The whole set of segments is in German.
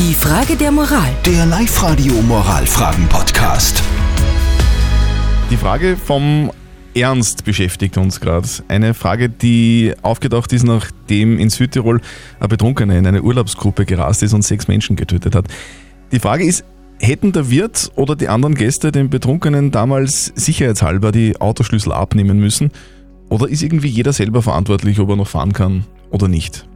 Die Frage der Moral. Der Live-Radio Moralfragen-Podcast. Die Frage vom Ernst beschäftigt uns gerade. Eine Frage, die aufgetaucht ist, nachdem in Südtirol ein Betrunkener in eine Urlaubsgruppe gerast ist und sechs Menschen getötet hat. Die Frage ist, hätten der Wirt oder die anderen Gäste dem Betrunkenen damals sicherheitshalber die Autoschlüssel abnehmen müssen? Oder ist irgendwie jeder selber verantwortlich, ob er noch fahren kann oder nicht?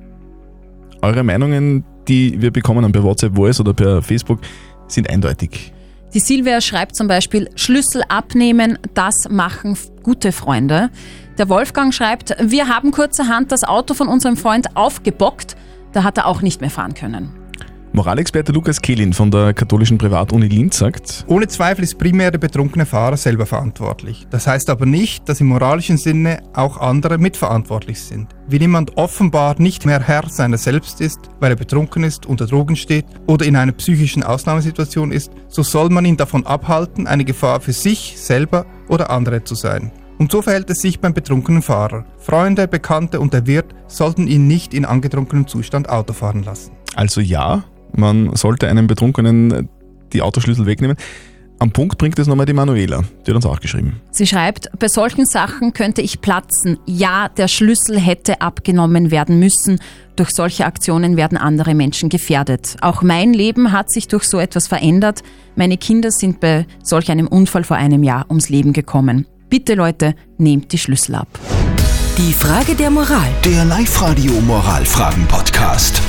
Eure Meinungen, die wir bekommen haben per WhatsApp Voice oder per Facebook, sind eindeutig. Die Silvia schreibt zum Beispiel, Schlüssel abnehmen, das machen gute Freunde. Der Wolfgang schreibt, wir haben kurzerhand das Auto von unserem Freund aufgebockt, da hat er auch nicht mehr fahren können. Moralexperte Lukas Kehlin von der katholischen Privatuni Linz sagt, Ohne Zweifel ist primär der betrunkene Fahrer selber verantwortlich. Das heißt aber nicht, dass im moralischen Sinne auch andere mitverantwortlich sind. Wenn jemand offenbar nicht mehr Herr seiner selbst ist, weil er betrunken ist, unter Drogen steht oder in einer psychischen Ausnahmesituation ist, so soll man ihn davon abhalten, eine Gefahr für sich selber oder andere zu sein. Und so verhält es sich beim betrunkenen Fahrer. Freunde, Bekannte und der Wirt sollten ihn nicht in angetrunkenem Zustand Auto fahren lassen. also ja, man sollte einem Betrunkenen die Autoschlüssel wegnehmen. Am Punkt bringt es nochmal die Manuela, die hat uns auch geschrieben. Sie schreibt, bei solchen Sachen könnte ich platzen. Ja, der Schlüssel hätte abgenommen werden müssen. Durch solche Aktionen werden andere Menschen gefährdet. Auch mein Leben hat sich durch so etwas verändert. Meine Kinder sind bei solch einem Unfall vor einem Jahr ums Leben gekommen. Bitte Leute, nehmt die Schlüssel ab. Die Frage der Moral. Der Live-Radio Moralfragen-Podcast.